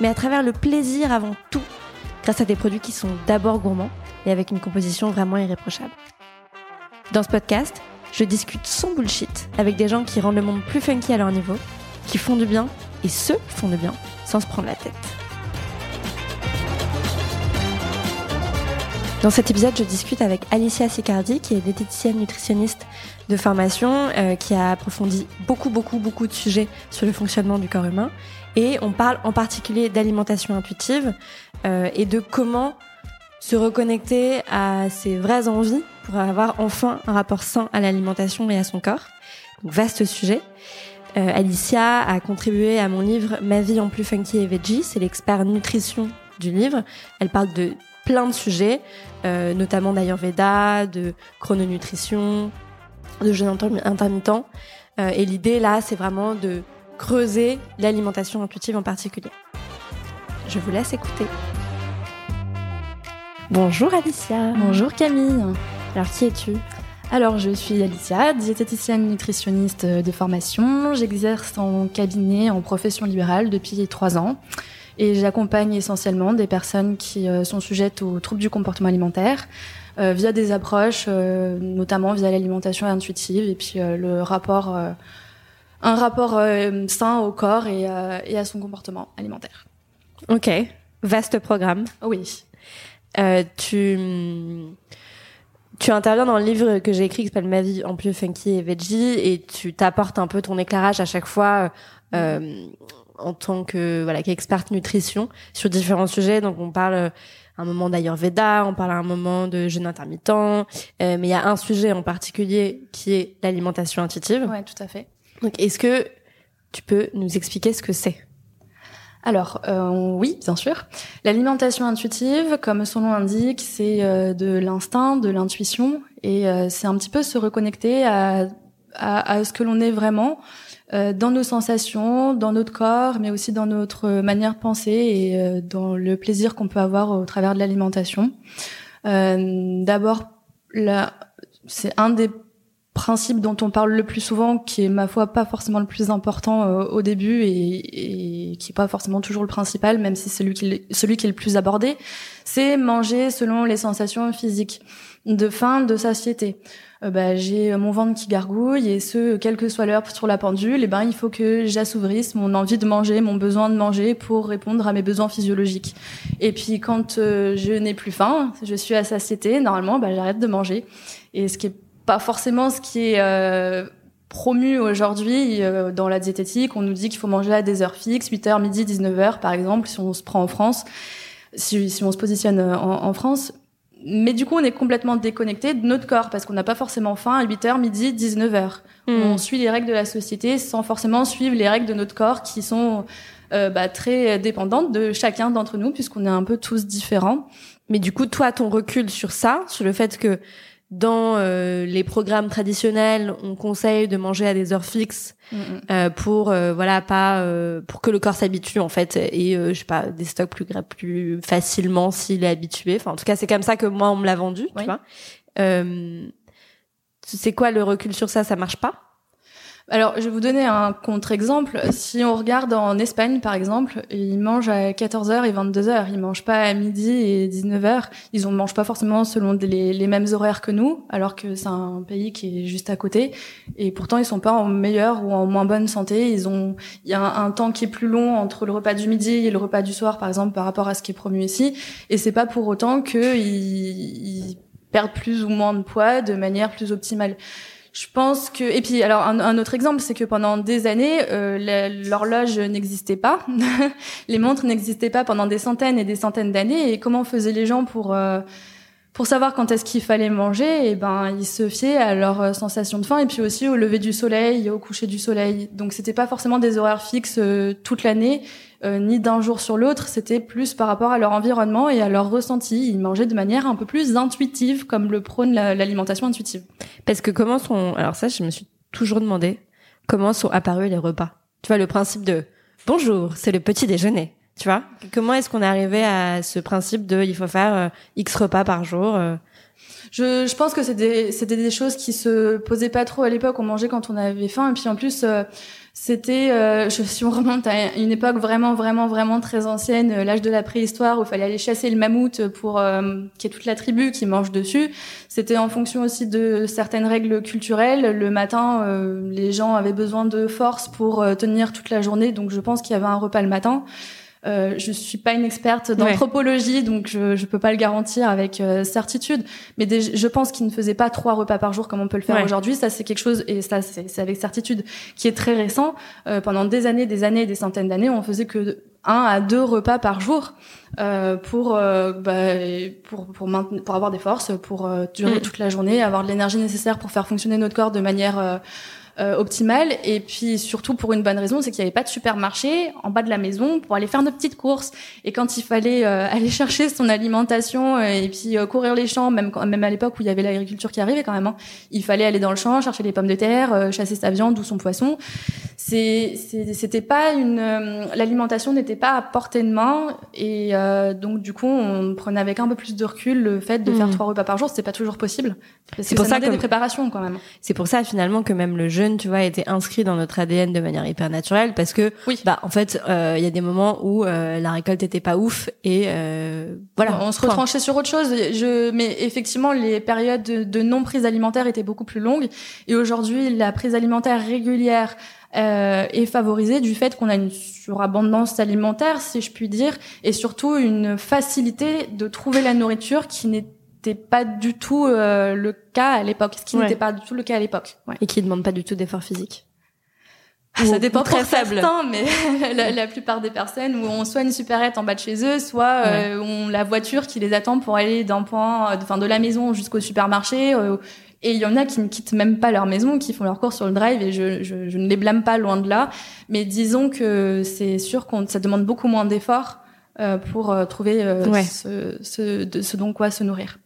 mais à travers le plaisir avant tout, grâce à des produits qui sont d'abord gourmands et avec une composition vraiment irréprochable. Dans ce podcast, je discute sans bullshit avec des gens qui rendent le monde plus funky à leur niveau, qui font du bien et se font du bien sans se prendre la tête. Dans cet épisode, je discute avec Alicia Sicardi, qui est diététicienne nutritionniste de formation, euh, qui a approfondi beaucoup, beaucoup, beaucoup de sujets sur le fonctionnement du corps humain. Et on parle en particulier d'alimentation intuitive euh, et de comment se reconnecter à ses vraies envies pour avoir enfin un rapport sain à l'alimentation et à son corps. Donc, vaste sujet. Euh, Alicia a contribué à mon livre Ma vie en plus funky et veggie. C'est l'expert nutrition du livre. Elle parle de plein de sujets, euh, notamment d'Ayurveda, de chrononutrition, de jeûne intermittent. Euh, et l'idée là, c'est vraiment de creuser l'alimentation intuitive en particulier. Je vous laisse écouter. Bonjour Alicia. Bonjour Camille. Alors qui es-tu? Alors, je suis Alicia, diététicienne nutritionniste de formation. J'exerce en cabinet en profession libérale depuis trois ans. Et j'accompagne essentiellement des personnes qui euh, sont sujettes aux troubles du comportement alimentaire euh, via des approches, euh, notamment via l'alimentation intuitive et puis le rapport, un rapport sain au corps et, et, à son comportement alimentaire. Ok, vaste programme. Oui. tu tu interviens dans le livre que j'ai écrit qui s'appelle Ma vie en plus funky et veggie et tu t'apportes un peu ton éclairage à chaque fois euh, en tant que voilà qu'experte nutrition sur différents sujets. Donc on parle euh, un moment d'Ayurveda, on parle à un moment de jeûne intermittent, euh, mais il y a un sujet en particulier qui est l'alimentation intuitive. Ouais, tout à fait. Est-ce que tu peux nous expliquer ce que c'est? Alors euh, oui, bien sûr. L'alimentation intuitive, comme son nom l'indique, c'est euh, de l'instinct, de l'intuition, et euh, c'est un petit peu se reconnecter à, à, à ce que l'on est vraiment dans nos sensations, dans notre corps, mais aussi dans notre manière de penser et dans le plaisir qu'on peut avoir au travers de l'alimentation. D'abord, c'est un des principe dont on parle le plus souvent, qui est ma foi pas forcément le plus important euh, au début et, et, qui est pas forcément toujours le principal, même si c'est celui qui, celui qui est le plus abordé, c'est manger selon les sensations physiques de faim, de satiété. Euh, bah, j'ai mon ventre qui gargouille et ce, quelle que soit l'heure sur la pendule, et eh ben il faut que j'assouvrisse mon envie de manger, mon besoin de manger pour répondre à mes besoins physiologiques. Et puis quand euh, je n'ai plus faim, je suis à satiété, normalement, bah, j'arrête de manger. Et ce qui est pas forcément ce qui est euh, promu aujourd'hui euh, dans la diététique. On nous dit qu'il faut manger à des heures fixes, 8h, midi, 19h par exemple, si on se prend en France, si, si on se positionne euh, en, en, France. Mais du coup, on est complètement déconnecté de notre corps parce qu'on n'a pas forcément faim à 8h, midi, 19h. Hmm. On suit les règles de la société sans forcément suivre les règles de notre corps qui sont euh, bah, très dépendantes de chacun d'entre nous puisqu'on est un peu tous différents. Mais du coup, toi, ton recul sur ça, sur le fait que dans euh, les programmes traditionnels, on conseille de manger à des heures fixes mm, mm. euh, pour euh, voilà pas euh, pour que le corps s'habitue en fait et je sais pas des stocks plus plus facilement s'il est habitué. Enfin en tout cas c'est comme ça que moi on me l'a vendu, tu vois. c'est quoi le recul sur ça? Ça marche pas? Alors, je vais vous donner un contre-exemple. Si on regarde en Espagne, par exemple, ils mangent à 14h et 22h. Ils mangent pas à midi et 19h. Ils ne mangent pas forcément selon les, mêmes horaires que nous, alors que c'est un pays qui est juste à côté. Et pourtant, ils sont pas en meilleure ou en moins bonne santé. Ils ont, il y a un, temps qui est plus long entre le repas du midi et le repas du soir, par exemple, par rapport à ce qui est promu ici. Et c'est pas pour autant qu'ils ils perdent plus ou moins de poids de manière plus optimale. Je pense que et puis alors un, autre exemple c'est que pendant des années euh, l'horloge n'existait pas, les montres n'existaient pas pendant des centaines et des centaines d'années. Et comment faisaient les gens pour euh, pour savoir quand est-ce qu'il fallait manger, et eh ben ils se fiaient à leur euh, sensation de faim et puis aussi au lever du soleil, au coucher du soleil. Donc c'était pas forcément des horaires fixes toute l'année, euh, ni d'un jour sur l'autre. C'était plus par rapport à leur environnement et à leur ressenti. Ils mangeaient de manière un peu plus intuitive, comme le prône l'alimentation intuitive. Parce que comment sont alors ça, je me suis toujours demandé comment sont apparus les repas? Tu vois le principe de bonjour, c'est le petit déjeuner. Tu vois? Comment est-ce qu'on est arrivé à ce principe de il faut faire euh, X repas par jour euh? je, je, pense que c'était des, des choses qui se posaient pas trop à l'époque. On mangeait quand on avait faim. Et puis en plus, euh, c'était, euh, je, si on remonte à une époque vraiment, vraiment, vraiment très ancienne, l'âge de la préhistoire, où il fallait aller chasser le mammouth pour euh, qu'il y ait toute la tribu qui mange dessus. C'était en fonction aussi de certaines règles culturelles. Le matin, les gens avaient besoin de force pour tenir toute la journée. Donc je pense qu'il y avait un repas le matin. Euh, je suis pas une experte d'anthropologie, donc je je peux pas le garantir avec euh, certitude. Mais je pense qu'il ne faisait pas trois repas par jour comme on peut le faire aujourd'hui. Ça c'est quelque chose et ça c'est avec certitude qui est très récent. Euh, pendant des années, des années, des centaines d'années, on faisait que un à deux repas par jour euh, pour, euh, bah, pour pour maintenir, pour avoir des forces, pour euh, durer mm. toute la journée, avoir de l'énergie nécessaire pour faire fonctionner notre corps de manière euh, optimale. Et puis surtout pour une bonne raison c'est qu'il n'y avait pas de supermarché en bas de la maison pour aller faire nos petites courses. Et quand il fallait euh, aller chercher son alimentation euh, et puis courir les champs même même à l'époque où il y avait l'agriculture qui arrivait quand même hein, il fallait aller dans le champ chercher les pommes de terre chasser sa viande ou son poisson. C'est c'était pas une l'alimentation n'était pas à portée de main. Et donc du coup on prenait avec un peu plus de recul le fait de faire mmh. trois repas par jour. C'était pas toujours possible. C'est pour ça, que des préparations quand même. C'est pour ça finalement que même le jeu tu vois, était inscrit dans notre ADN de manière hyper naturelle parce que, oui. bah, en fait, euh, il y a des moments où euh, la récolte était pas ouf et euh, voilà. On se retranchait sur autre chose. Je, mais effectivement, les périodes de, non prise alimentaire étaient beaucoup plus longues et aujourd'hui, la prise alimentaire régulière euh, est favorisée du fait qu'on a une surabondance alimentaire, si je puis dire, et surtout une facilité de trouver la nourriture qui n'est n'était pas du tout euh, le cas à l'époque, ce qui n'était pas du tout le cas à l'époque. Ouais. Et qui demande pas du tout d'effort physique. Ah, ça dépend très faible. Certains, mais la, plupart des personnes où on soit une supérette en bas de chez eux, soit euh, on la voiture qui les attend pour aller d'un point, enfin de la maison jusqu'au supermarché. Euh, et il y en a qui ne quittent même pas leur maison, qui font leur course sur le drive, et je, je, je ne les blâme pas loin de là. Mais disons que c'est sûr qu'on ça demande beaucoup moins d'efforts euh, pour trouver ce, ce, de, ce dont quoi se nourrir.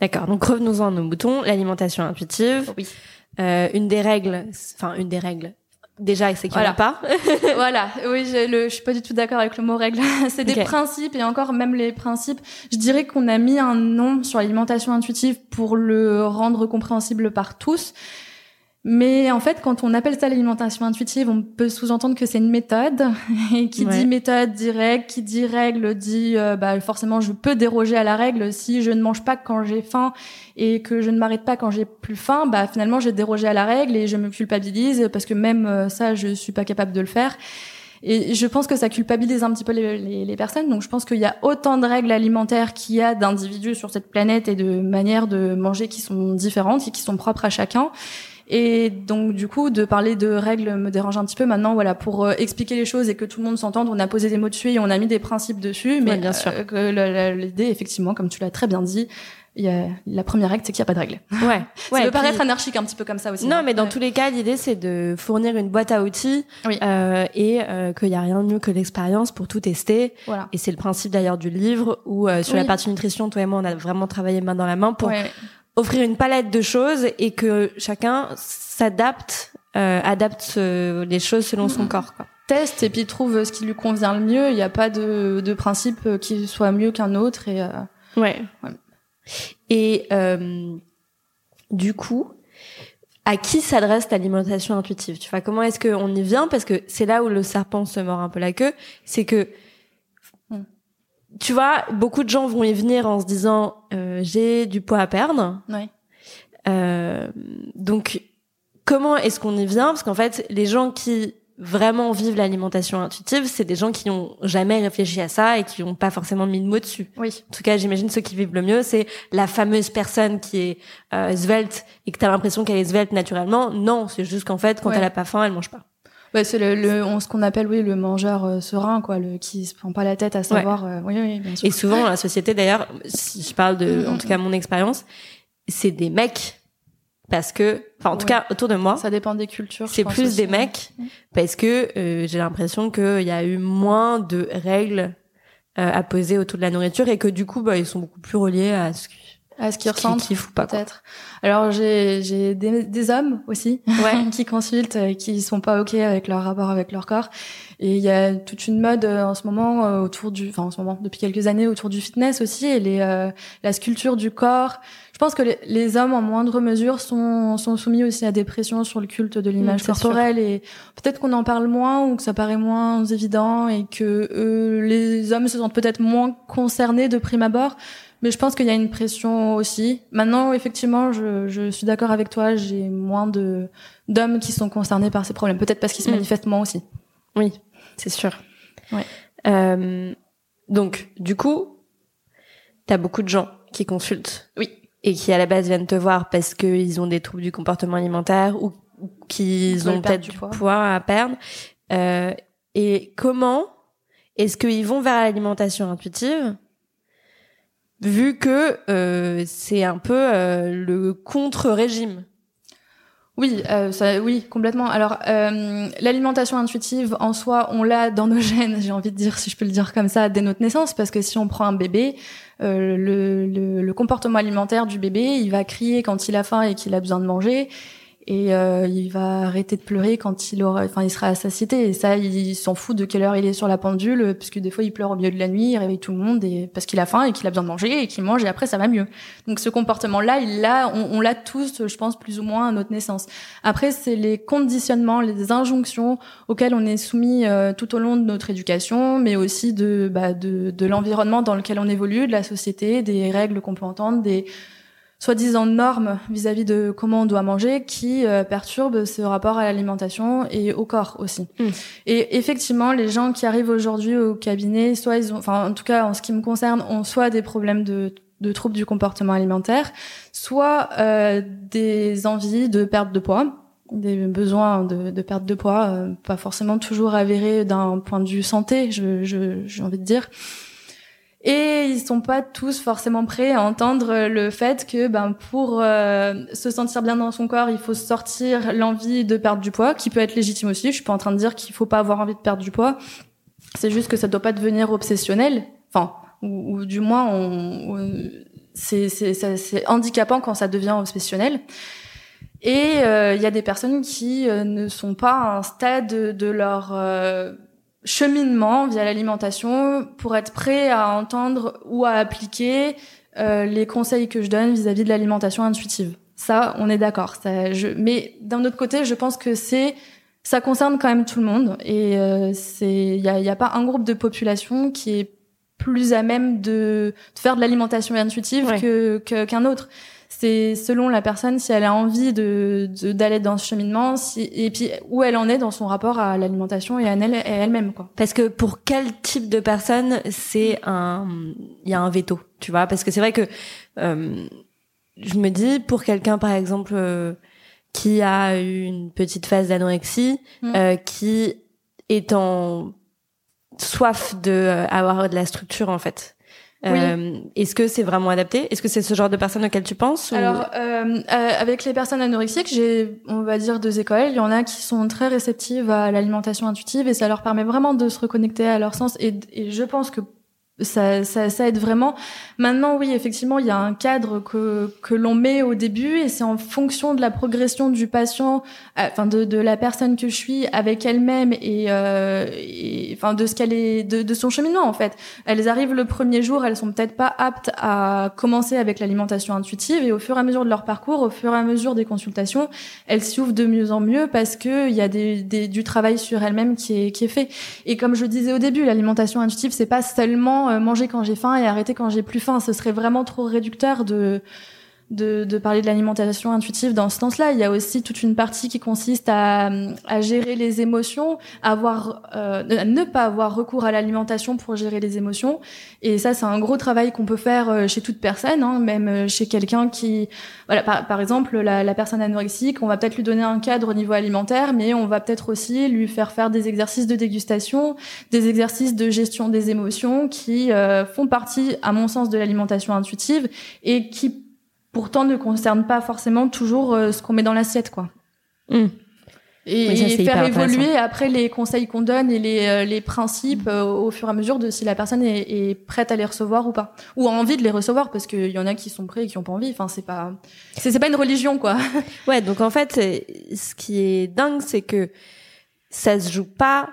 D'accord. Donc revenons-en à nos moutons. L'alimentation intuitive. Oui. Euh, une des règles, enfin une des règles. Déjà, c'est qu'il n'y en a pas. voilà. Oui, je, le, je suis pas du tout d'accord avec le mot règle. c'est des principes et encore même les principes. Je dirais qu'on a mis un nom sur l'alimentation intuitive pour le rendre compréhensible par tous. Mais en fait, quand on appelle ça l'alimentation intuitive, on peut sous-entendre que c'est une méthode. Et qui dit méthode dit règle, qui dit règle dit euh, bah, forcément je peux déroger à la règle si je ne mange pas quand j'ai faim et que je ne m'arrête pas quand j'ai plus faim. Bah finalement j'ai dérogé à la règle et je me culpabilise parce que même euh, ça je suis pas capable de le faire. Et je pense que ça culpabilise un petit peu les, les, les personnes. Donc je pense qu'il y a autant de règles alimentaires qu'il y a d'individus sur cette planète et de manières de manger qui sont différentes et qui sont propres à chacun. Et donc du coup, de parler de règles me dérange un petit peu maintenant. Voilà, pour euh, expliquer les choses et que tout le monde s'entende, on a posé des mots dessus et on a mis des principes dessus. Mais bien sûr, euh, l'idée, effectivement, comme tu l'as très bien dit, il y a, la première règle, c'est qu'il n'y a pas de règle. Ouais. ça peut paraître anarchique un petit peu comme ça aussi. Non, hein. mais dans tous les cas, l'idée c'est de fournir une boîte à outils oui. euh, et euh, qu'il n'y a rien de mieux que l'expérience pour tout tester. Voilà. Et c'est le principe d'ailleurs du livre où euh, sur la partie nutrition, toi et moi, on a vraiment travaillé main dans la main pour offrir une palette de choses et que chacun s'adapte, euh, adapte euh, les choses selon son corps. Quoi. Teste et puis trouve ce qui lui convient le mieux. Il n'y a pas de, de principe qui soit mieux qu'un autre. Et, euh, ouais. ouais. Et euh, du coup, à qui s'adresse l'alimentation intuitive? Tu vois, comment est-ce qu'on y vient? Parce que c'est là où le serpent se mord un peu la queue. C'est que tu vois, beaucoup de gens vont y venir en se disant euh, j'ai du poids à perdre. Ouais. Euh, donc, comment est-ce qu'on y vient? Parce qu'en fait, les gens qui vraiment vivent l'alimentation intuitive, c'est des gens qui n'ont jamais réfléchi à ça et qui n'ont pas forcément mis de mots dessus. Oui. En tout cas, j'imagine ceux qui vivent le mieux, c'est la fameuse personne qui est euh, svelte et que tu as l'impression qu'elle est svelte naturellement. Non, c'est juste qu'en fait, quand elle a pas faim, elle mange pas. Ouais, c'est le, le ce qu'on appelle oui le mangeur euh, serein quoi, le qui se prend pas la tête à savoir. Euh, oui, oui, bien sûr. Et souvent dans la société d'ailleurs, si je parle de, mm, en tout cas mon expérience, c'est des mecs parce que, enfin en tout cas autour de moi, ça dépend des cultures. C'est plus des mecs parce que euh, j'ai l'impression qu'il y a eu moins de règles euh, à poser autour de la nourriture et que du coup bah ils sont beaucoup plus reliés à ce à ce qu'ils ressentent peut-être. Alors j'ai j'ai des, des, hommes aussi ouais. qui consultent euh, qui sont pas ok avec leur rapport avec leur corps et il y a toute une mode euh, en ce moment euh, autour du enfin en ce moment depuis quelques années autour du fitness aussi et les la sculpture du corps. Je pense que les, les, hommes en moindre mesure sont sont soumis aussi à des pressions sur le culte de l'image mmh, corporelle et peut-être qu'on en parle moins ou que ça paraît moins évident et que les hommes se sentent peut-être moins concernés de prime abord mais je pense qu'il y a une pression aussi. Maintenant, effectivement, je, je suis d'accord avec toi. J'ai moins de d'hommes qui sont concernés par ces problèmes. Peut-être parce qu'ils se mm. manifestent moins aussi. Oui, c'est sûr. Ouais. Euh, donc, du coup, t'as beaucoup de gens qui consultent. Oui. Et qui à la base viennent te voir parce qu'ils ont des troubles du comportement alimentaire ou, qu'ils ont peut-être du poids. à perdre. Euh, et comment est-ce qu'ils vont vers l'alimentation intuitive vu que euh, c'est un peu euh, le contre-régime. Oui, euh, oui, complètement. Alors, euh, l'alimentation intuitive en soi, on l'a dans nos gènes, j'ai envie de dire, si je peux le dire comme ça, dès notre naissance, parce que si on prend un bébé, le comportement alimentaire du bébé, il va crier quand il a faim et qu'il a besoin de manger et euh, il va arrêter de pleurer quand il aura enfin il sera à satiété et ça il s'en fout de quelle heure il est sur la pendule puisque des fois il pleure au milieu de la nuit il réveille tout le monde et parce qu'il a faim et qu'il a besoin de manger et qu'il mange et après ça va mieux. Donc ce comportement là il l'a on, l'a tous je pense plus ou moins à notre naissance. Après c'est les conditionnements les injonctions auxquelles on est soumis euh, tout au long de notre éducation mais aussi de bah, de, de l'environnement dans lequel on évolue de la société des règles qu'on peut entendre des soi-disant normes vis-à-vis de comment on doit manger qui euh, perturbent ce rapport à l'alimentation et au corps aussi. Mm. Et effectivement, les gens qui arrivent aujourd'hui au cabinet, soit ils ont, enfin en tout cas en ce qui me concerne, ont soit des problèmes de, de troubles du comportement alimentaire, soit euh, des envies de perte de poids des besoins de, de perte de poids, euh, pas forcément toujours avérés d'un point de vue santé, j'ai je, j'ai envie de dire, et ils sont pas tous forcément prêts à entendre le fait que ben pour euh, se sentir bien dans son corps, il faut sortir l'envie de perdre du poids, qui peut être légitime aussi. Je suis pas en train de dire qu'il faut pas avoir envie de perdre du poids. C'est juste que ça doit pas devenir obsessionnel. Enfin, ou, du moins, on, c'est c'est handicapant quand ça devient obsessionnel. Et euh, il y a des personnes qui euh, ne sont pas à un stade de leur cheminement via l'alimentation pour être prêt à entendre ou à appliquer euh, les conseils que je donne vis-à-vis de l'alimentation intuitive. Ça, on est d'accord. Mais d'un autre côté, je pense que c'est ça concerne quand même tout le monde et euh, c'est il y a, y a, pas un groupe de population qui est plus à même de, de faire de l'alimentation intuitive que qu'un autre c'est selon la personne si elle a envie de d'aller dans ce cheminement si, et puis où elle en est dans son rapport à l'alimentation et à elle elle-même quoi. Parce que pour quel type de personne c'est un il y a un veto, tu vois? Parce que c'est vrai que euh, je me dis pour quelqu'un par exemple euh, qui a une petite phase d'anorexie mm. euh, qui est en soif de euh, avoir de la structure en fait euh, Est-ce que c'est vraiment adapté? Est-ce que c'est ce genre de personnes auxquelles tu penses Alors, euh, euh, avec les personnes anorexiques, j'ai, on va dire, deux écoles. Il y en a qui sont très réceptives à l'alimentation intuitive et ça leur permet vraiment de se reconnecter à leur sens. Et, et je pense que ça, ça, ça, aide vraiment. Maintenant, oui, effectivement, il y a un cadre que, que l'on met au début et c'est en fonction de la progression du patient, euh, enfin de, de la personne que je suis avec elle-même et, euh, enfin de ce qu'elle est, de, de, son cheminement en fait. Elles arrivent le premier jour, elles sont peut-être pas aptes à commencer avec l'alimentation intuitive et au fur et à mesure de leur parcours, au fur et à mesure des consultations, elles s'y ouvrent de mieux en mieux parce que il y a des, des, du travail sur elles-mêmes qui est, qui est fait. Et comme je disais au début, l'alimentation intuitive, c'est pas seulement euh, manger quand j'ai faim et arrêter quand j'ai plus faim. Ce serait vraiment trop réducteur de de, de parler de l'alimentation intuitive dans ce sens-là. Il y a aussi toute une partie qui consiste à, à gérer les émotions, avoir, euh, ne pas avoir recours à l'alimentation pour gérer les émotions. Et ça, c'est un gros travail qu'on peut faire euh, chez toute personne, hein, même euh, chez quelqu'un qui, voilà, par, par exemple, la, la, personne anorexique, on va peut-être lui donner un cadre au niveau alimentaire, mais on va peut-être aussi lui faire faire des exercices de dégustation, des exercices de gestion des émotions qui euh, font partie, à mon sens, de l'alimentation intuitive et qui pourtant ne concerne pas forcément toujours euh, ce qu'on met dans l'assiette, quoi. Mmh. Et, faire évoluer après les conseils qu'on donne et les, euh, les principes euh, au fur et à mesure de si la personne est, est, prête à les recevoir ou pas, ou a envie de les recevoir, parce qu'il y en a qui sont prêts et qui ont pas envie. Enfin, c'est pas, c'est pas une religion, quoi. Ouais, donc en fait, ce qui est dingue, c'est que ça se joue pas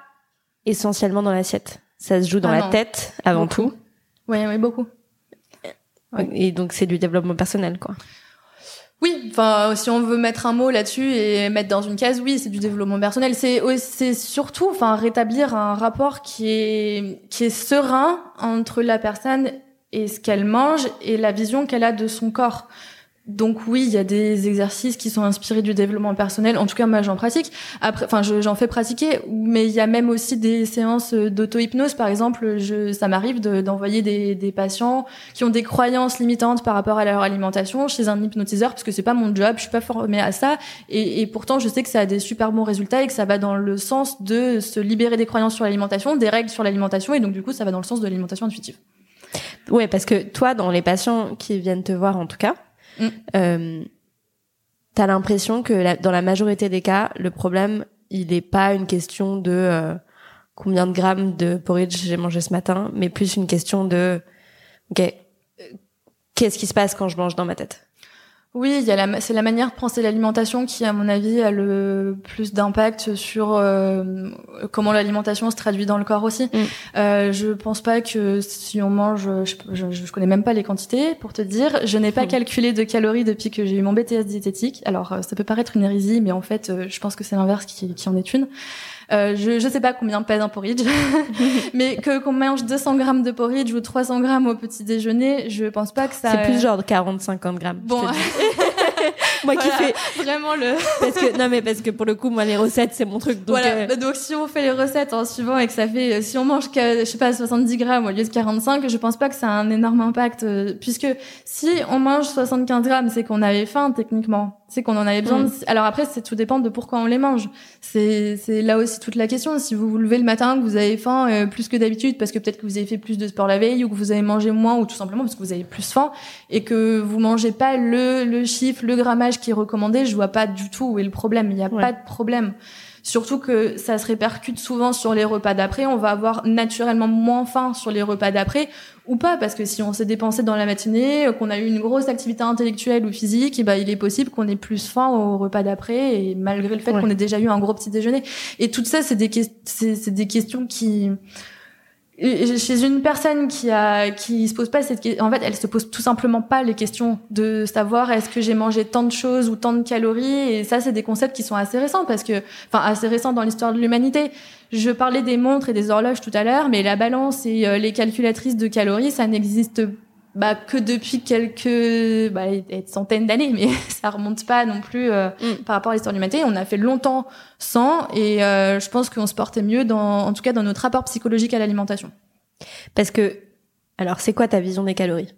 essentiellement dans l'assiette. Ça se joue dans Ah la non. tête avant Beaucoup. tout. Oui, oui, beaucoup. Et donc c'est du développement personnel, quoi. Oui, enfin, si on veut mettre un mot là-dessus et mettre dans une case, oui, c'est du développement personnel. C'est c'est surtout, enfin, rétablir un rapport qui est qui est serein entre la personne et ce qu'elle mange et la vision qu'elle a de son corps. Donc oui, il y a des exercices qui sont inspirés du développement personnel. En tout cas, moi, j'en pratique. Après, enfin, je- j'en fais pratiquer, mais il y a même aussi des séances d'auto-hypnose. Par exemple, je, ça m'arrive de- d'envoyer des, des patients qui ont des croyances limitantes par rapport à leur alimentation chez un hypnotiseur, parce que c'est pas mon job, je suis pas formée à ça, et, et pourtant, je sais que ça a des super bons résultats et que ça va dans le sens de se libérer des croyances sur l'alimentation, des règles sur l'alimentation, et donc du coup, ça va dans le sens de l'alimentation intuitive. Ouais, parce que toi, dans les patients qui viennent te voir, en tout cas, Mm. euh, t'as l'impression que dans la majorité des cas, le problème, il est pas une question de euh, combien de grammes de porridge j'ai mangé ce matin, mais plus une question de, ok, euh, qu'est-ce qui se passe quand je mange dans ma tête? Oui, il y a la, c'est la manière de penser l'alimentation qui, à mon avis, a le plus d'impact sur euh, comment l'alimentation se traduit dans le corps aussi. Mm. Euh, je pense pas que si on mange, je, je, je connais même pas les quantités pour te dire. Je n'ai pas Mm. calculé de calories depuis que j'ai eu mon BTS diététique. Alors, euh, ça peut paraître une hérésie, mais en fait, euh, je pense que c'est l'inverse qui, qui en est une. Euh, je, je sais pas combien pèse un porridge, mais que qu'on mange 200 grammes de porridge ou 300 grammes au petit déjeuner, je pense pas que ça. C'est plus genre de 40-50 grammes. Bon, moi qui fais, vraiment le. parce que non mais parce que pour le coup, moi les recettes c'est mon truc. Donc voilà. euh, Bah, Donc si on fait les recettes en suivant et que ça fait, si on mange que, je sais pas 70 grammes au lieu de 45, je pense pas que ça a un énorme impact, euh, puisque si on mange 75 grammes, c'est qu'on avait faim techniquement, c'est qu'on en avait besoin. Mm. de- Alors après, c'est tout dépend de pourquoi on les mange. C'est c'est là aussi toute la question. Si vous vous levez le matin, que vous avez faim euh, plus que d'habitude, parce que peut-être que vous avez fait plus de sport la veille, ou que vous avez mangé moins, ou tout simplement parce que vous avez plus faim, et que vous mangez pas le le chiffre, le grammage qui est recommandé, je vois pas du tout où est le problème. Il y a Ouais. pas de problème. Surtout que ça se répercute souvent sur les repas d'après. On va avoir naturellement moins faim sur les repas d'après ou pas, parce que si on s'est dépensé dans la matinée, qu'on a eu une grosse activité intellectuelle ou physique, et ben il est possible qu'on ait plus faim au repas d'après, et malgré le fait Ouais. qu'on ait déjà eu un gros petit déjeuner. Et tout ça, c'est des, ques- c'est c'est des questions qui chez une personne qui a qui se pose pas cette question, en fait, elle se pose tout simplement pas les questions de savoir est-ce que j'ai mangé tant de choses ou tant de calories et ça c'est des concepts qui sont assez récents parce que enfin assez récents dans l'histoire de l'humanité. Je parlais des montres et des horloges tout à l'heure, mais la balance et euh, les calculatrices de calories, ça n'existe bah, que depuis quelques bah, centaines d'années, mais ça remonte pas non plus euh, Mm. par rapport à l'histoire de l'humanité. On a fait longtemps sans, et euh, je pense qu'on se portait mieux, dans, en tout cas dans notre rapport psychologique à l'alimentation. parce que alors c'est quoi ta vision des calories?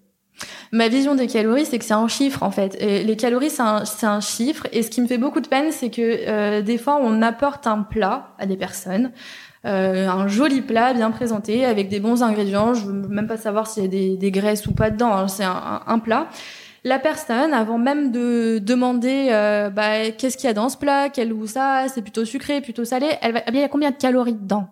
Ma vision des calories, c'est que c'est un chiffre en fait. Et les calories, c'est un, c'est un chiffre. Et ce qui me fait beaucoup de peine, c'est que euh, des fois, on apporte un plat à des personnes, euh, un joli plat bien présenté avec des bons ingrédients. Je veux même pas savoir s'il y a des, des graisses ou pas dedans. hein. C'est un, un- plat. La personne, avant même de demander, euh, bah, qu'est-ce qu'il y a dans ce plat, quel goût ça, c'est plutôt sucré, plutôt salé, elle va, eh bien, il y a combien de calories dedans?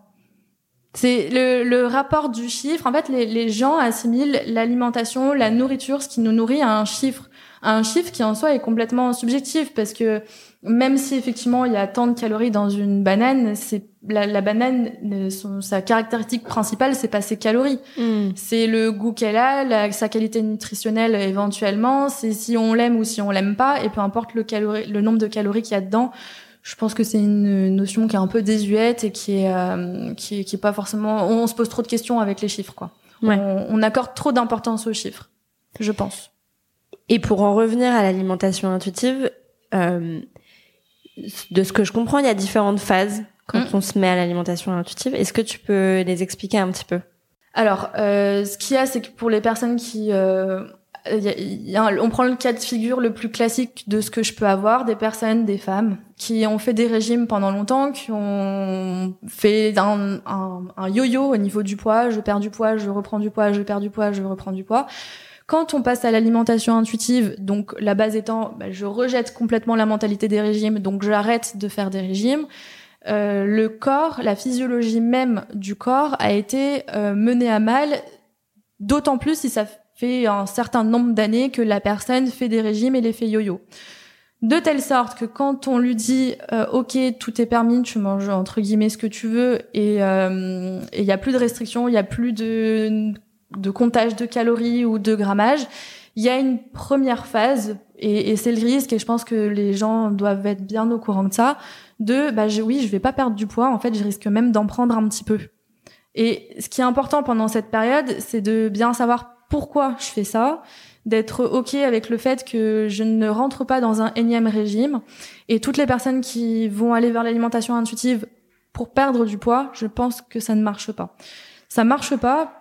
C'est le, le rapport du chiffre. En fait, les, les gens assimilent l'alimentation, la nourriture, ce qui nous nourrit, à un chiffre. À un chiffre qui en soi est complètement subjectif parce que même si effectivement il y a tant de calories dans une banane, c'est la, la banane, euh, son- sa caractéristique principale, c'est pas ses calories. C'est le goût qu'elle a, la- sa qualité nutritionnelle éventuellement, c'est si on l'aime ou si on l'aime pas, et peu importe le, calorie, le nombre de calories qu'il y a dedans. Je pense que c'est une notion qui est un peu désuète et qui est, euh, qui, est- qui est pas forcément. On se pose trop de questions avec les chiffres, quoi. Ouais. On, on accorde trop d'importance aux chiffres, je pense. Et pour en revenir à l'alimentation intuitive, euh, de ce que je comprends, il y a différentes phases quand Mm. on se met à l'alimentation intuitive. Est-ce que tu peux les expliquer un petit peu? Alors, euh, ce qu'il y a, c'est que pour les personnes qui... euh, il y a- il y a un- on prend le cas de figure le plus classique de ce que je peux avoir, des personnes, des femmes, qui ont fait des régimes pendant longtemps, qui ont fait un, un, un yo-yo au niveau du poids, je perds du poids, je reprends du poids, je perds du poids, je reprends du poids. Quand on passe à l'alimentation intuitive, donc la base étant, bah, je rejette complètement la mentalité des régimes, donc j'arrête de faire des régimes. Euh, le corps, la physiologie même du corps a été euh, menée à mal, d'autant plus si ça fait un certain nombre d'années que la personne fait des régimes et les fait yo-yo. De telle sorte que quand on lui dit euh, ok tout est permis, tu manges entre guillemets ce que tu veux et il y a plus de restrictions, il y a plus de de comptage de calories ou de grammage, il y a une première phase et, c'est le risque et je pense que les gens doivent être bien au courant de ça de bah je, oui je vais pas perdre du poids en fait je risque même d'en prendre un petit peu. Et ce qui est important pendant cette période c'est de bien savoir pourquoi je fais ça d'être ok avec le fait que je ne rentre pas dans un énième régime et toutes les personnes qui vont aller vers l'alimentation intuitive pour perdre du poids je pense que ça ne marche pas. Ça marche pas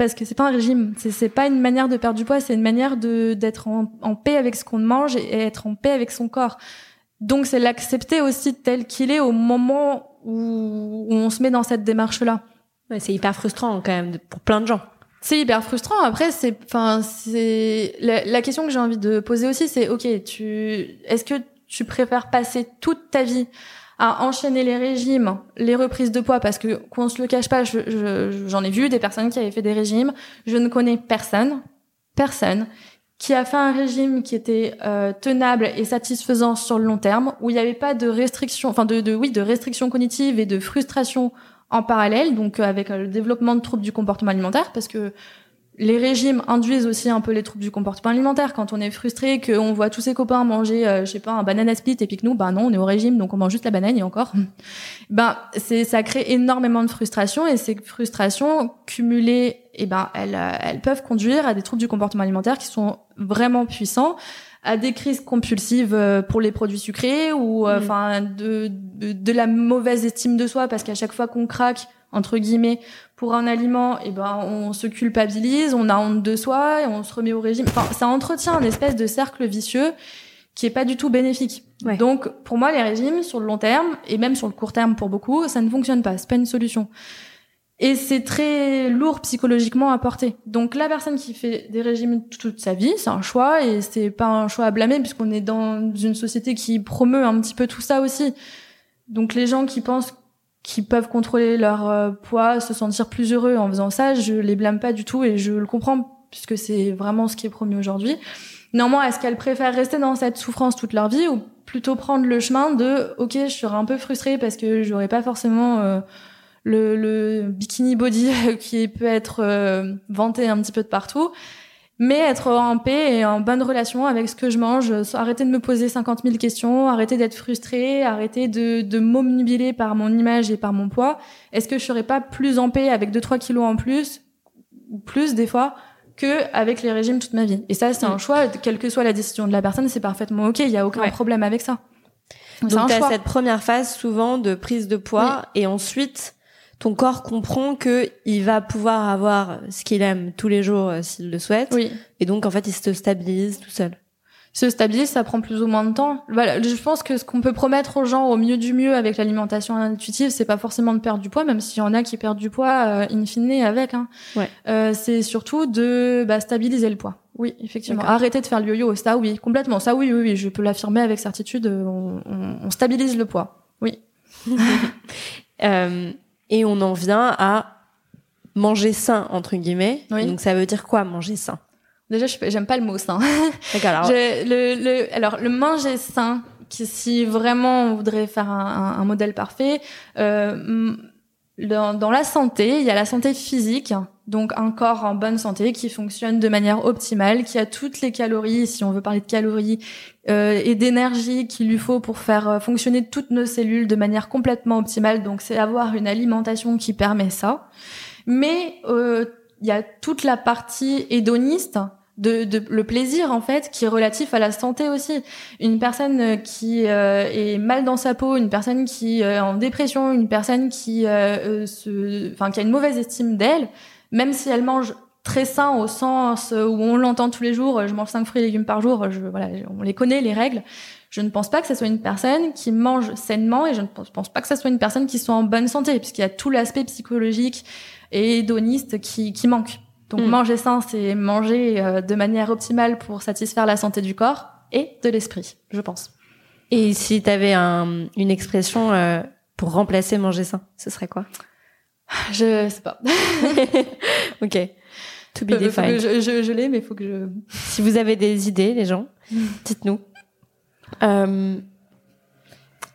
parce que c'est pas un régime, c'est c'est pas une manière de perdre du poids, c'est une manière de d'être en, en paix avec ce qu'on mange et être en paix avec son corps. Donc c'est l'accepter aussi tel qu'il est au moment où, où on se met dans cette démarche là. Ouais, c'est hyper frustrant quand même pour plein de gens. C'est hyper frustrant. Après, c'est, enfin, c'est la, la question que j'ai envie de poser aussi, c'est, ok, tu, est-ce que tu préfères passer toute ta vie à enchaîner les régimes, les reprises de poids, parce que qu'on se le cache pas, je- je- j'en ai vu des personnes qui avaient fait des régimes. Je ne connais personne, personne qui a fait un régime qui était euh, tenable et satisfaisant sur le long terme, où il n'y avait pas de restrictions, enfin de, de oui, de restrictions cognitives et de frustration en parallèle, donc euh, avec euh, le développement de troubles du comportement alimentaire, parce que les régimes induisent aussi un peu les troubles du comportement alimentaire. Quand on est frustré, qu'on voit tous ses copains manger, euh, je sais pas, un banana split, et puis que nous, bah non, on est au régime, donc on mange juste la banane et encore. ben, c'est, ça crée énormément de frustration, et ces frustrations cumulées, et ben, elles, euh, elles peuvent conduire à des troubles du comportement alimentaire qui sont vraiment puissants à des crises compulsives euh, pour les produits sucrés ou euh, Mm. enfin de, de de la mauvaise estime de soi parce qu'à chaque fois qu'on craque entre guillemets pour un aliment et ben on se culpabilise on a honte de soi et on se remet au régime enfin ça entretient un espèce de cercle vicieux qui est pas du tout bénéfique Ouais. donc pour moi les régimes sur le long terme et même sur le court terme pour beaucoup ça ne fonctionne pas c'est pas une solution et c'est très lourd psychologiquement à porter. Donc la personne qui fait des régimes toute sa vie, c'est un choix et c'est pas un choix à blâmer puisqu'on est dans une société qui promeut un petit peu tout ça aussi. Donc les gens qui pensent qu'ils peuvent contrôler leur euh, poids, se sentir plus heureux en faisant ça, je les blâme pas du tout et je le comprends puisque c'est vraiment ce qui est promu aujourd'hui. Néanmoins, est-ce qu'elles préfèrent rester dans cette souffrance toute leur vie ou plutôt prendre le chemin de OK, je serais un peu frustrée parce que j'aurais pas forcément euh, le, le bikini body qui peut être euh, vanté un petit peu de partout, mais être en paix et en bonne relation avec ce que je mange, arrêter de me poser 50 000 questions, arrêter d'être frustrée, arrêter de, de m'omnubiler par mon image et par mon poids. Est-ce que je serais pas plus en paix avec 2-3 kilos en plus, ou plus des fois, que avec les régimes toute ma vie? Et ça, c'est Mm. un choix, quelle que soit la décision de la personne, c'est parfaitement ok, il y a aucun Ouais. problème avec ça. Donc tu as choix. cette première phase souvent de prise de poids et ensuite ton corps comprend que il va pouvoir avoir ce qu'il aime tous les jours euh, s'il le souhaite Oui. et donc en fait il se stabilise tout seul. se stabilise, ça prend plus ou moins de temps. Voilà, je pense que ce qu'on peut promettre aux gens au mieux du mieux avec l'alimentation intuitive, c'est pas forcément de perdre du poids, même s'il y en a qui perdent du poids euh, in fine avec. Hein. Ouais. Euh, c'est surtout de bah, stabiliser le poids. Oui, effectivement. Arrêter de faire le yo-yo, ça oui, complètement. Ça oui, oui, oui, je peux l'affirmer avec certitude. euh, On, on- on stabilise le poids. Oui. Euh, et on en vient à manger sain entre guillemets. Oui. Donc ça veut dire quoi manger sain? Déjà, j'aime pas le mot sain. D'accord. alors- le, le, alors, le manger sain, qui, si vraiment on voudrait faire un, un- un modèle parfait, euh, dans la santé, il y a la santé physique, donc un corps en bonne santé qui fonctionne de manière optimale, qui a toutes les calories, si on veut parler de calories, euh, et d'énergie qu'il lui faut pour faire euh, fonctionner toutes nos cellules de manière complètement optimale. Donc, c'est avoir une alimentation qui permet ça. Mais euh, il y a toute la partie hédoniste de, de, le plaisir en fait qui est relatif à la santé aussi. Une personne qui euh, est mal dans sa peau, une personne qui est en dépression, une personne qui euh, se, enfin qui a une mauvaise estime d'elle, même si elle mange très sain au sens où on l'entend tous les jours, je mange cinq fruits et légumes par jour, je, voilà, on les connaît les règles. Je ne pense pas que ce soit une personne qui mange sainement et je ne pense pas que ce soit une personne qui soit en bonne santé puisqu'il y a tout l'aspect psychologique et hédoniste qui, qui manque. Donc hmm. manger sain, c'est manger euh, de manière optimale pour satisfaire la santé du corps et de l'esprit, je pense. Et si tu avais un, une expression euh, pour remplacer manger sain, ce serait quoi? Je sais pas. ok. To be defined. Je, je, je l'ai, mais il faut que je. Si vous avez des idées, les gens, dites-nous. Euh,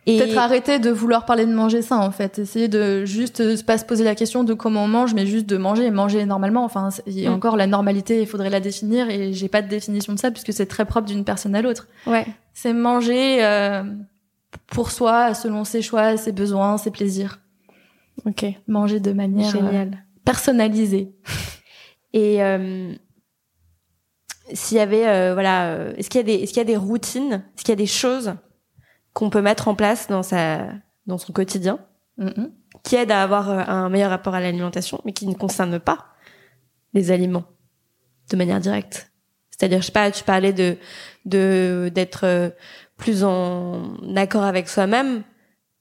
Peut-être arrêter de vouloir parler de manger sain en fait, essayer de juste euh, pas se poser la question de comment on mange, mais juste de manger, manger normalement. Enfin, il y a mm. encore la normalité, il faudrait la définir et j'ai pas de définition de ça puisque c'est très propre d'une personne à l'autre. Ouais. C'est manger euh, pour soi, selon ses choix, ses besoins, ses plaisirs. Ok. Manger de manière Génial. Euh, personnalisée. Et euh, s'il y avait, euh, voilà, est-ce qu'il y a des, est-ce qu'il y a des routines, est-ce qu'il y a des choses qu'on peut mettre en place dans sa dans son quotidien mm-hmm. qui aident à avoir euh, un meilleur rapport à l'alimentation, mais qui ne concernent pas les aliments de manière directe? C'est-à-dire, je sais pas, tu parlais de de d'être euh, plus en accord avec soi-même.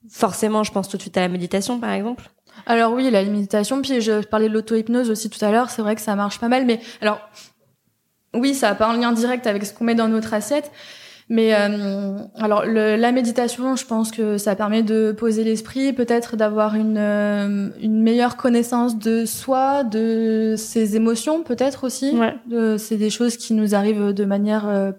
Forcément, je pense tout de suite à la méditation, par exemple. Alors oui, la méditation, puis je parlais de l'auto-hypnose aussi tout à l'heure, c'est vrai que ça marche pas mal, mais alors oui, ça n'a pas un lien direct avec ce qu'on met dans notre assiette, mais euh, alors le, la méditation, je pense que ça permet de poser l'esprit, peut-être d'avoir une, euh, une meilleure connaissance de soi, de ses émotions, peut-être aussi. Ouais. c'est des choses qui nous arrivent de manière euh,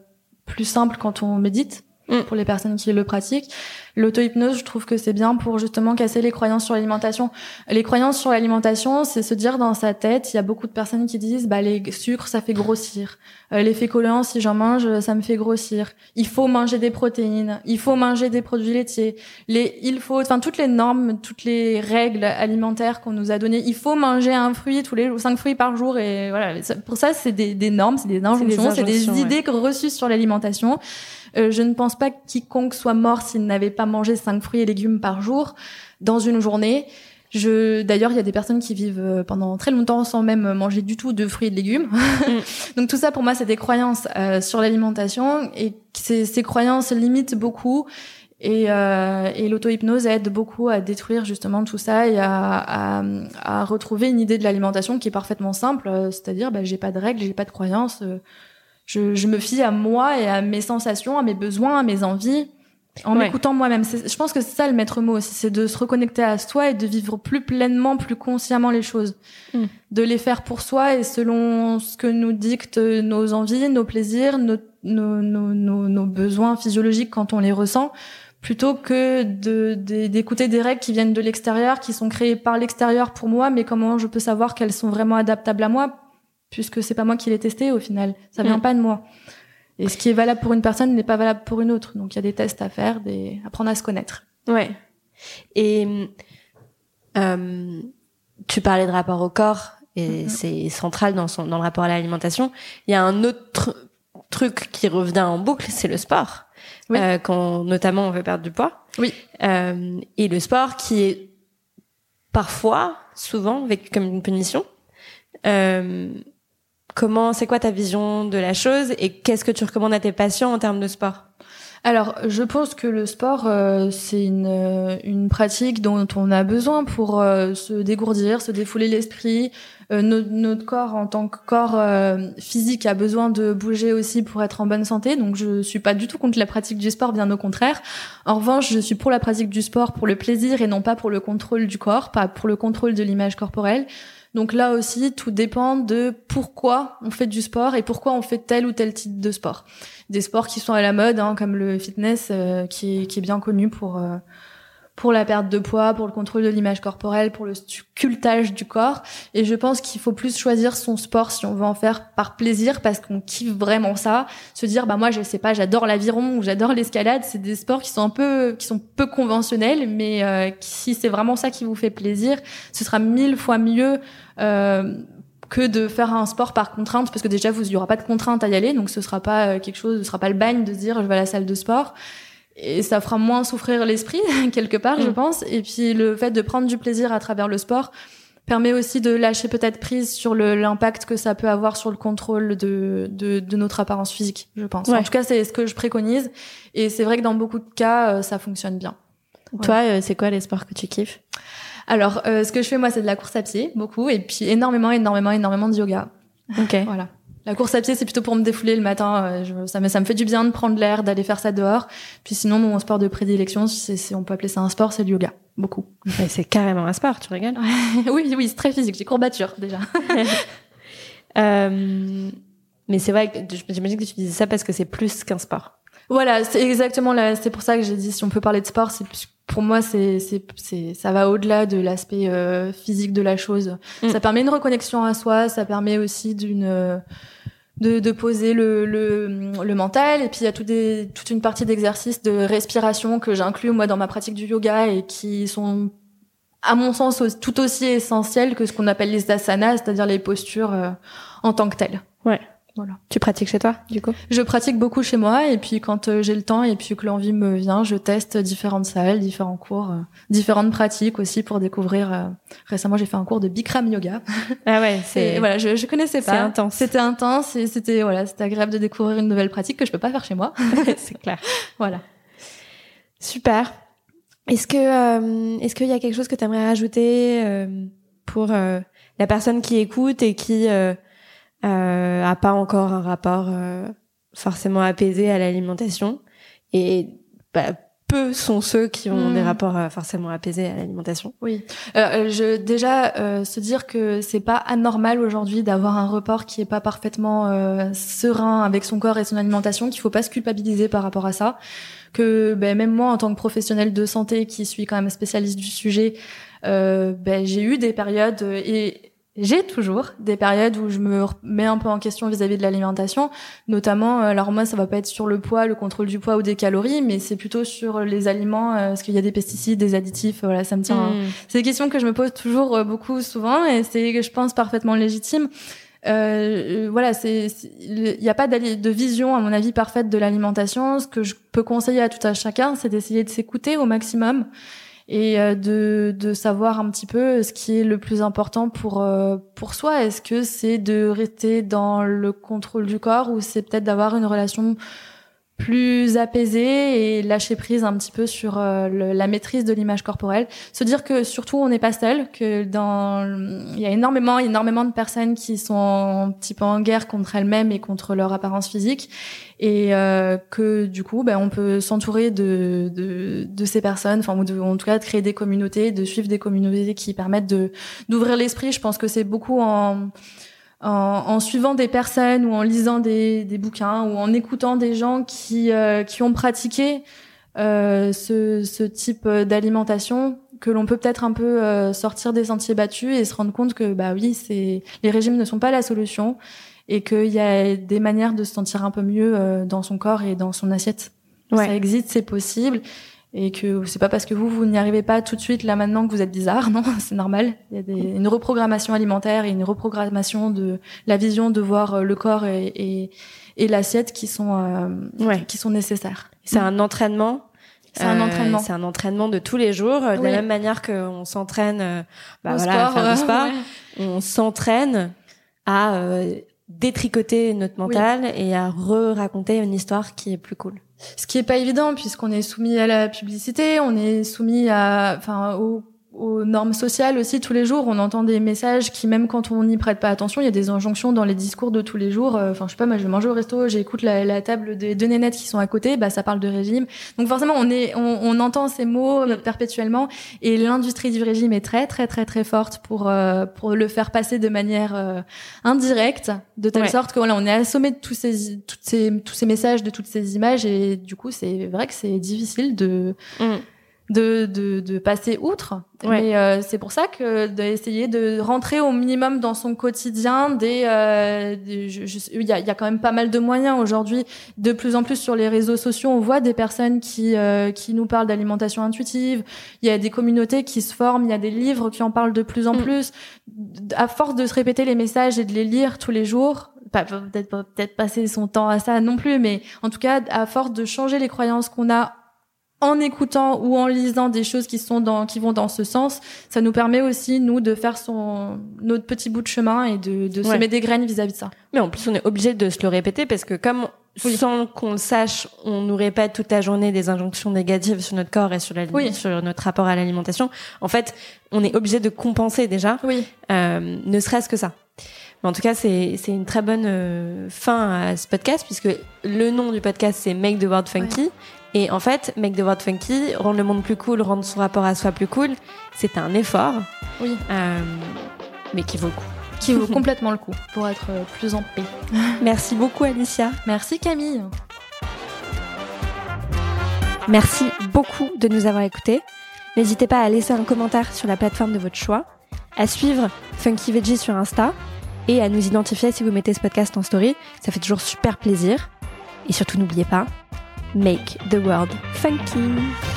plus simple quand on médite. Mm. pour les personnes qui le pratiquent. L'auto-hypnose, je trouve que c'est bien pour justement casser les croyances sur l'alimentation. Les croyances sur l'alimentation, c'est se dire dans sa tête, il y a beaucoup de personnes qui disent, bah les sucres, ça fait grossir. Euh, les féculents, si j'en mange, ça me fait grossir. Il faut manger des protéines. Il faut manger des produits laitiers. Les, il faut, enfin toutes les normes, toutes les règles alimentaires qu'on nous a données. Il faut manger un fruit tous les cinq fruits par jour et voilà. Pour ça, c'est des, des normes, c'est des injonctions, c'est des, idées reçues sur l'alimentation. Euh, je ne pense pas que quiconque soit mort s'il n'avait pas mangé cinq fruits et légumes par jour dans une journée. Je, d'ailleurs, il y a des personnes qui vivent euh, pendant très longtemps sans même manger du tout de fruits et de légumes. Mm. Donc tout ça, pour moi, c'est des croyances euh, sur l'alimentation et ces, ces croyances limitent beaucoup. Et, euh, et l'auto-hypnose aide beaucoup à détruire justement tout ça et à, à, à retrouver une idée de l'alimentation qui est parfaitement simple, c'est-à-dire bah, j'ai pas de règles, j'ai pas de croyances, je, je, me fie à moi et à mes sensations, à mes besoins, à mes envies, en m'écoutant moi-même. Je pense que c'est ça le maître mot aussi, c'est de se reconnecter à soi et de vivre plus pleinement, plus consciemment les choses. Mm. De les faire pour soi et selon ce que nous dictent nos envies, nos plaisirs, nos, nos, nos, nos besoins physiologiques quand on les ressent plutôt que de, d'écouter des règles qui viennent de l'extérieur, qui sont créées par l'extérieur pour moi, mais comment je peux savoir qu'elles sont vraiment adaptables à moi puisque c'est pas moi qui l'ai testé au final. Ça vient mm. pas de moi. Et ce qui est valable pour une personne n'est pas valable pour une autre. Donc il y a des tests à faire, des apprendre à se connaître. Ouais. Et euh, tu parlais de rapport au corps et mm-hmm. c'est central dans son dans le rapport à l'alimentation. Il y a un autre truc qui revient en boucle, c'est le sport. Oui. Euh, quand notamment on veut perdre du poids. Oui. Euh, et le sport qui est parfois, souvent vécu comme une punition. Euh, Comment, c'est quoi ta vision de la chose et qu'est-ce que tu recommandes à tes patients en termes de sport? Alors, je pense que le sport, euh, c'est une, euh, une pratique dont on a besoin pour euh, se dégourdir, se défouler l'esprit. Notre, notre, corps, en tant que corps physique, a besoin de bouger aussi pour être en bonne santé. Donc, je suis pas du tout contre la pratique du sport, bien au contraire. En revanche, je suis pour la pratique du sport pour le plaisir et non pas pour le contrôle du corps, pas pour le contrôle de l'image corporelle. Donc là aussi, tout dépend de pourquoi on fait du sport et pourquoi on fait tel ou tel type de sport. Des sports qui sont à la mode, hein, comme le fitness, euh, qui, est, bien connu pour euh, pour la perte de poids, pour le contrôle de l'image corporelle, pour le sculptage du corps. Et je pense qu'il faut plus choisir son sport si on veut en faire par plaisir, parce qu'on kiffe vraiment ça. Se dire, bah moi, je sais pas, j'adore l'aviron ou j'adore l'escalade. C'est des sports qui sont un peu, qui sont peu conventionnels, mais euh, si c'est vraiment ça qui vous fait plaisir, ce sera mille fois mieux. Euh, que de faire un sport par contrainte parce que déjà vous il y aura pas de contrainte à y aller donc ce sera pas euh, quelque chose ce sera pas le bagne de dire je vais à la salle de sport et ça fera moins souffrir l'esprit quelque part je Mm. pense et puis le fait de prendre du plaisir à travers le sport permet aussi de lâcher peut-être prise sur l'impact que ça peut avoir sur le contrôle de, de, de notre apparence physique, je pense. Ouais. En tout cas, c'est ce que je préconise. Et c'est vrai que dans beaucoup de cas, euh, ça fonctionne bien. Toi, euh, c'est quoi les sports que tu kiffes? Alors, euh, ce que je fais, moi, c'est de la course à pied, beaucoup. Et puis, énormément, énormément, énormément de yoga. Ok. Voilà. La course à pied, c'est plutôt pour me défouler le matin. euh, je- ça, me, ça me fait du bien de prendre l'air, d'aller faire ça dehors. Puis sinon, mon sport de prédilection, c'est, on peut appeler ça un sport, c'est le yoga. Beaucoup. Mais c'est carrément un sport, tu rigoles? Oui, oui, c'est très physique. J'ai courbature, déjà. Euh, Mais c'est vrai que j'imagine que tu disais ça parce que c'est plus qu'un sport. Voilà, c'est exactement là. C'est pour ça que j'ai dit si on peut parler de sport, c'est pour moi c'est c'est ça va au-delà de l'aspect euh, physique de la chose. Mm. Ça permet une reconnexion à soi, ça permet aussi d'une de, de poser le, le, le mental et puis il y a tout des, toute une partie d'exercices de respiration que j'inclus moi dans ma pratique du yoga et qui sont à mon sens tout aussi essentiels que ce qu'on appelle les asanas, c'est-à-dire les postures euh, en tant que telles. Tu pratiques chez toi, du coup? Je pratique beaucoup chez moi et puis quand euh, j'ai le temps et puis que l'envie me vient, je teste différentes salles, différents cours, euh, différentes pratiques aussi pour découvrir. euh, Récemment, j'ai fait un cours de Bikram yoga. Ah ouais, c'est voilà, je, je connaissais pas. intense. C'était intense et c'était voilà, c'était agréable de découvrir une nouvelle pratique que je peux pas faire chez moi. c'est clair. voilà. Super. Est-ce que euh, est-ce qu'il y a quelque chose que tu aimerais rajouter euh, pour euh, la personne qui écoute et qui euh, euh, a pas encore un rapport euh, forcément apaisé à l'alimentation et bah, peu sont ceux qui ont Mm. des rapports euh, forcément apaisés à l'alimentation. Oui. Euh, je déjà euh, se dire que c'est pas anormal aujourd'hui d'avoir un report qui est pas parfaitement euh, serein avec son corps et son alimentation, qu'il faut pas se culpabiliser par rapport à ça. Que ben, même moi, en tant que professionnel de santé qui suis quand même spécialiste du sujet, euh, ben, j'ai eu des périodes euh, et j'ai toujours des périodes où je me mets un peu en question vis-à-vis de l'alimentation, notamment, euh, alors moi ça va pas être sur le poids, le contrôle du poids ou des calories, mais c'est plutôt sur les aliments, euh, parce qu'il y a des pesticides, des additifs, voilà, ça me tient, Mm. c'est des questions que je me pose toujours euh, beaucoup souvent et c'est je pense parfaitement légitime. Euh, euh, voilà, c'est il n'y a pas de vision à mon avis parfaite de l'alimentation. Ce que je peux conseiller à tout à chacun, c'est d'essayer de s'écouter au maximum et euh, de, de savoir un petit peu ce qui est le plus important pour euh, pour soi. Est-ce que c'est de rester dans le contrôle du corps ou c'est peut-être d'avoir une relation plus apaisée et lâcher prise un petit peu sur euh, la maîtrise de l'image corporelle. Se dire que surtout on n'est pas seul, que dans il y a énormément énormément de personnes qui sont un petit peu en guerre contre elles-mêmes et contre leur apparence physique et euh, que du coup ben on peut s'entourer de, de de ces personnes, enfin ou en tout cas de créer des communautés, de suivre des communautés qui permettent d'ouvrir l'esprit. Je pense que c'est beaucoup en en, en suivant des personnes ou en lisant des, des bouquins ou en écoutant des gens qui, euh, qui ont pratiqué euh, ce, ce type d'alimentation que l'on peut peut-être un peu euh, sortir des sentiers battus et se rendre compte que bah oui c'est les régimes ne sont pas la solution et qu'il y a des manières de se sentir un peu mieux euh, dans son corps et dans son assiette Ouais. ça existe c'est possible et que c'est pas parce que vous vous n'y arrivez pas tout de suite là maintenant que vous êtes bizarre non c'est normal il y a des, une reprogrammation alimentaire et une reprogrammation de la vision de voir euh, le corps et, et, et l'assiette qui sont euh, Ouais. qui sont nécessaires C'est un entraînement. c'est un Euh, entraînement C'est un entraînement de tous les jours, euh, de la même manière qu'on s'entraîne bah Au voilà, à sport, faire du sport. ouais. On s'entraîne à euh, détricoter notre mental et à re-raconter une histoire qui est plus cool. Ce qui est pas évident puisqu'on est soumis à la publicité, on est soumis à, enfin, aux, aux normes sociales aussi tous les jours. On entend des messages qui, même quand on n'y prête pas attention, il y a des injonctions dans les discours de tous les jours. Euh, Enfin, je sais pas, moi, je vais manger au resto, j'écoute la, la table des deux nénettes qui sont à côté, bah, ça parle de régime. Donc forcément, on est, on, on entend ces mots euh, perpétuellement et l'industrie du régime est très, très, très, très forte pour, euh, pour le faire passer de manière euh, indirecte, de telle Ouais. sorte que voilà, on est assommé de tous ces, toutes ces, tous ces messages, de toutes ces images, et du coup, c'est vrai que c'est difficile de de, de, de passer outre. Ouais. Mais euh, c'est pour ça que d'essayer de rentrer au minimum dans son quotidien des, euh, des- je- je- il y a, il y a quand même pas mal de moyens aujourd'hui. De plus en plus sur les réseaux sociaux, on voit des personnes qui euh, qui nous parlent d'alimentation intuitive. Il y a des communautés qui se forment. Il y a des livres qui en parlent de plus en Mm. plus. À force de se répéter les messages et de les lire tous les jours, peut-être peut-être passer son temps à ça non plus, mais en tout cas à force de changer les croyances qu'on a en écoutant ou en lisant des choses qui sont dans qui vont dans ce sens, ça nous permet aussi nous de faire son notre petit bout de chemin et de, de Ouais. semer des graines vis-à-vis de ça. Mais en plus, on est obligé de se le répéter parce que comme Oui. sans qu'on le sache, on nous répète toute la journée des injonctions négatives sur notre corps et sur, la, Oui. sur notre rapport à l'alimentation. En fait, on est obligé de compenser déjà, Oui. euh, ne serait-ce que ça. Mais en tout cas, c'est c'est une très bonne euh, fin à ce podcast puisque le nom du podcast c'est Make the World Funky. Et en fait, Make the World Funky, rendre le monde plus cool, rendre son rapport à soi plus cool, c'est un effort, Oui. euh, mais qui vaut le coup. Qui vaut complètement le coup pour être euh, plus en paix. Merci beaucoup Alicia. Merci Camille. Merci beaucoup de nous avoir écoutés. N'hésitez pas à laisser un commentaire sur la plateforme de votre choix, à suivre Funky Veggie sur Insta et à nous identifier si vous mettez ce podcast en story. Ça fait toujours super plaisir. Et surtout, n'oubliez pas, make the world funky.